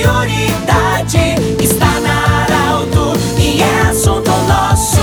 prioridade está na Arauto e é assunto nosso.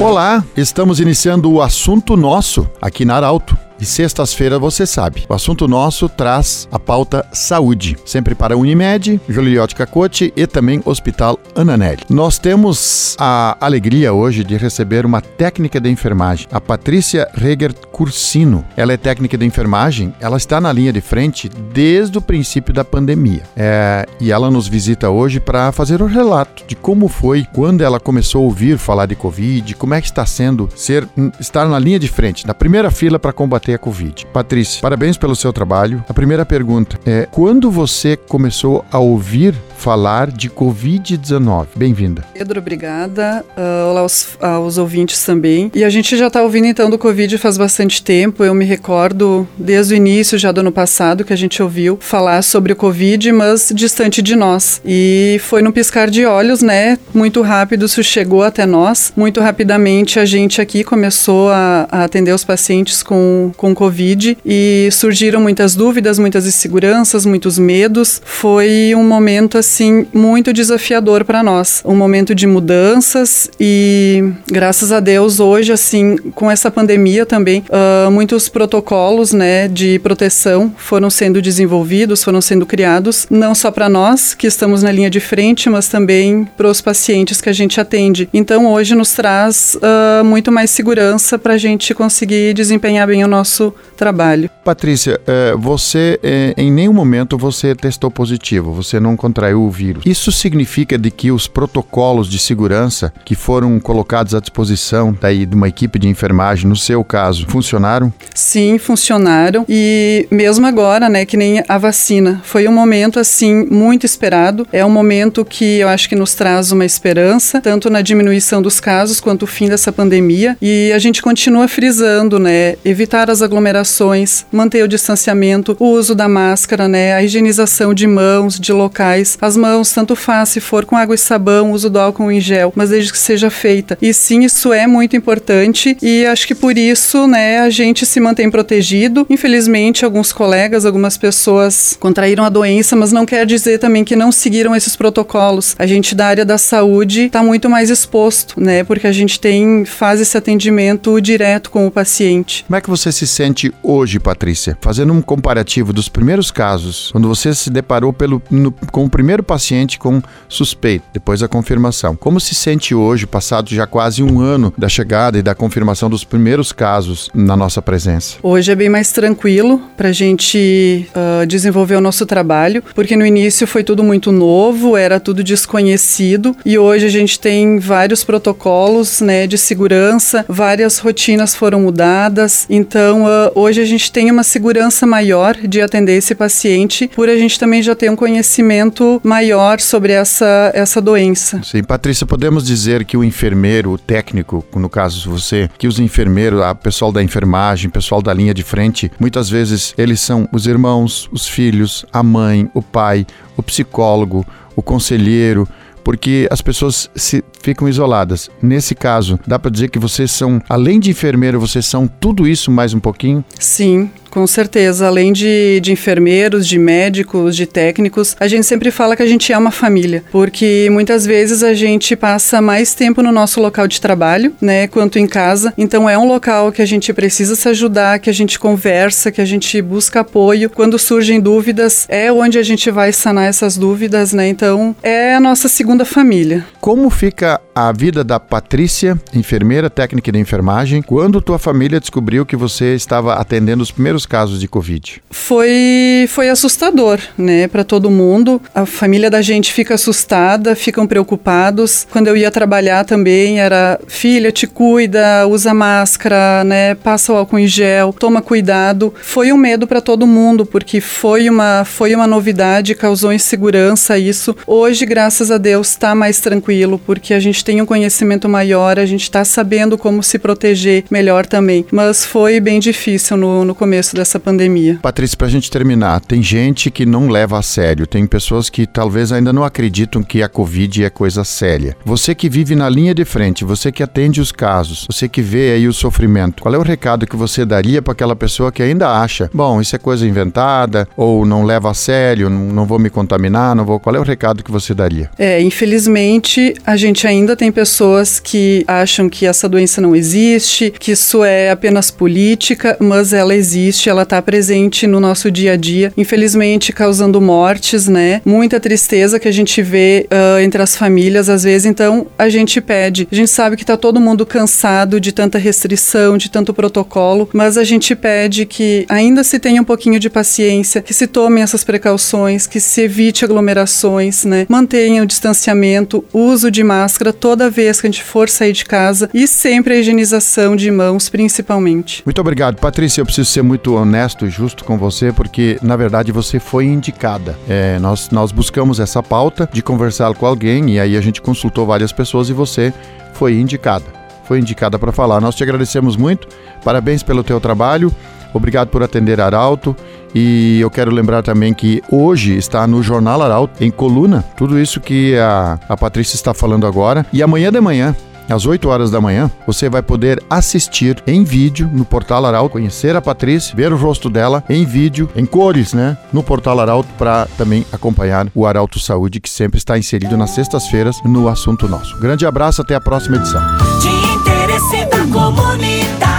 Olá, estamos iniciando o assunto nosso aqui na Arauto. E sextas-feiras você sabe. O assunto nosso traz a pauta saúde, sempre para Unimed, Juliote Cacote e também Hospital Ananelli. Nós temos a alegria hoje de receber uma técnica de enfermagem, a Patrícia Reger Cursino. Ela é técnica de enfermagem, ela está na linha de frente desde o princípio da pandemia. É, e ela nos visita hoje para fazer um relato de como foi quando ela começou a ouvir falar de Covid, como é que está sendo ser estar na linha de frente, na primeira fila para combater a Covid. Patrícia, parabéns pelo seu trabalho. A primeira pergunta é: quando você começou a ouvir falar de Covid-19. Bem-vinda. Pedro, obrigada. Uh, olá aos, aos, ouvintes também. E a gente já está ouvindo então do Covid faz bastante tempo. Eu me recordo desde o início, já do ano passado, que a gente ouviu falar sobre o Covid, mas distante de nós. E foi num piscar de olhos, né? Muito rápido isso chegou até nós. Muito rapidamente a gente aqui começou a, a atender os pacientes com, com Covid e surgiram muitas dúvidas, muitas inseguranças, muitos medos. Foi um momento assim muito desafiador para nós, um momento de mudanças e graças a Deus hoje assim com essa pandemia também uh, muitos protocolos né de proteção foram sendo desenvolvidos, foram sendo criados não só para nós que estamos na linha de frente, mas também para os pacientes que a gente atende. Então hoje nos traz uh, muito mais segurança para a gente conseguir desempenhar bem o nosso trabalho. Patrícia, eh, você eh, em nenhum momento você testou positivo, você não contraiu o vírus. Isso significa de que os protocolos de segurança que foram colocados à disposição daí de uma equipe de enfermagem, no seu caso, funcionaram? Sim, funcionaram. E mesmo agora, né, que nem a vacina, foi um momento assim muito esperado. É um momento que eu acho que nos traz uma esperança, tanto na diminuição dos casos quanto o fim dessa pandemia. E a gente continua frisando, né, evitar as aglomerações, manter o distanciamento, o uso da máscara, né, a higienização de mãos, de locais, as mãos, tanto faz se for com água e sabão, uso do álcool em gel, mas desde que seja feita. E sim, isso é muito importante e acho que por isso, né, a gente se mantém protegido. Infelizmente, alguns colegas, algumas pessoas contraíram a doença, mas não quer dizer também que não seguiram esses protocolos. A gente da área da saúde está muito mais exposto, né, porque a gente tem faz esse atendimento direto com o paciente. Como é que você se sente hoje, Patrícia? Fazendo um comparativo dos primeiros casos, quando você se deparou pelo, no, com o primeiro primeiro paciente com suspeito, depois a confirmação. Como se sente hoje, passado já quase um ano da chegada e da confirmação dos primeiros casos na nossa presença? Hoje é bem mais tranquilo para a gente uh, desenvolver o nosso trabalho, porque no início foi tudo muito novo, era tudo desconhecido e hoje a gente tem vários protocolos né, de segurança, várias rotinas foram mudadas, então uh, hoje a gente tem uma segurança maior de atender esse paciente, por a gente também já ter um conhecimento maior sobre essa, essa doença. Sim, Patrícia, podemos dizer que o enfermeiro, o técnico, no caso você, que os enfermeiros, a pessoal da enfermagem, pessoal da linha de frente, muitas vezes eles são os irmãos, os filhos, a mãe, o pai, o psicólogo, o conselheiro, porque as pessoas se ficam isoladas. Nesse caso, dá para dizer que vocês são, além de enfermeiro, vocês são tudo isso mais um pouquinho? Sim, com certeza, além de, de enfermeiros, de médicos, de técnicos, a gente sempre fala que a gente é uma família, porque muitas vezes a gente passa mais tempo no nosso local de trabalho, né, quanto em casa. Então é um local que a gente precisa se ajudar, que a gente conversa, que a gente busca apoio. Quando surgem dúvidas, é onde a gente vai sanar essas dúvidas, né? Então é a nossa segunda família. Como fica a vida da Patrícia, enfermeira técnica de enfermagem, quando tua família descobriu que você estava atendendo os primeiros casos de Covid? Foi, foi assustador, né, para todo mundo. A família da gente fica assustada, ficam preocupados. Quando eu ia trabalhar também era filha, te cuida, usa máscara, né, passa o álcool em gel, toma cuidado. Foi um medo para todo mundo, porque foi uma, foi uma novidade, causou insegurança isso. Hoje, graças a Deus, está mais tranquilo, porque a gente tem um conhecimento maior, a gente está sabendo como se proteger melhor também. Mas foi bem difícil no, no começo dessa pandemia. Patrícia, para a gente terminar, tem gente que não leva a sério, tem pessoas que talvez ainda não acreditam que a Covid é coisa séria. Você que vive na linha de frente, você que atende os casos, você que vê aí o sofrimento, qual é o recado que você daria para aquela pessoa que ainda acha, bom, isso é coisa inventada, ou não leva a sério, não, não vou me contaminar, não vou. Qual é o recado que você daria? É, infelizmente, a gente ainda tem pessoas que acham que essa doença não existe, que isso é apenas política, mas ela existe, ela está presente no nosso dia a dia, infelizmente causando mortes, né? Muita tristeza que a gente vê uh, entre as famílias às vezes. Então a gente pede, a gente sabe que está todo mundo cansado de tanta restrição, de tanto protocolo, mas a gente pede que ainda se tenha um pouquinho de paciência, que se tomem essas precauções, que se evite aglomerações, né? Mantenha o distanciamento, uso de máscara toda vez que a gente for sair de casa e sempre a higienização de mãos, principalmente. Muito obrigado, Patrícia. Eu preciso ser muito honesto e justo com você, porque na verdade você foi indicada. É, nós, nós buscamos essa pauta de conversar com alguém e aí a gente consultou várias pessoas e você foi indicada. Foi indicada para falar. Nós te agradecemos muito. Parabéns pelo teu trabalho. Obrigado por atender Arauto. E eu quero lembrar também que hoje está no Jornal Arauto, em coluna, tudo isso que a, a Patrícia está falando agora. E amanhã de manhã, às 8 horas da manhã, você vai poder assistir em vídeo no Portal Arauto, conhecer a Patrícia, ver o rosto dela em vídeo, em cores, né? No Portal Arauto, para também acompanhar o Arauto Saúde, que sempre está inserido nas sextas-feiras no assunto nosso. Grande abraço, até a próxima edição. De interesse da comunidade.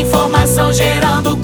Informação gerando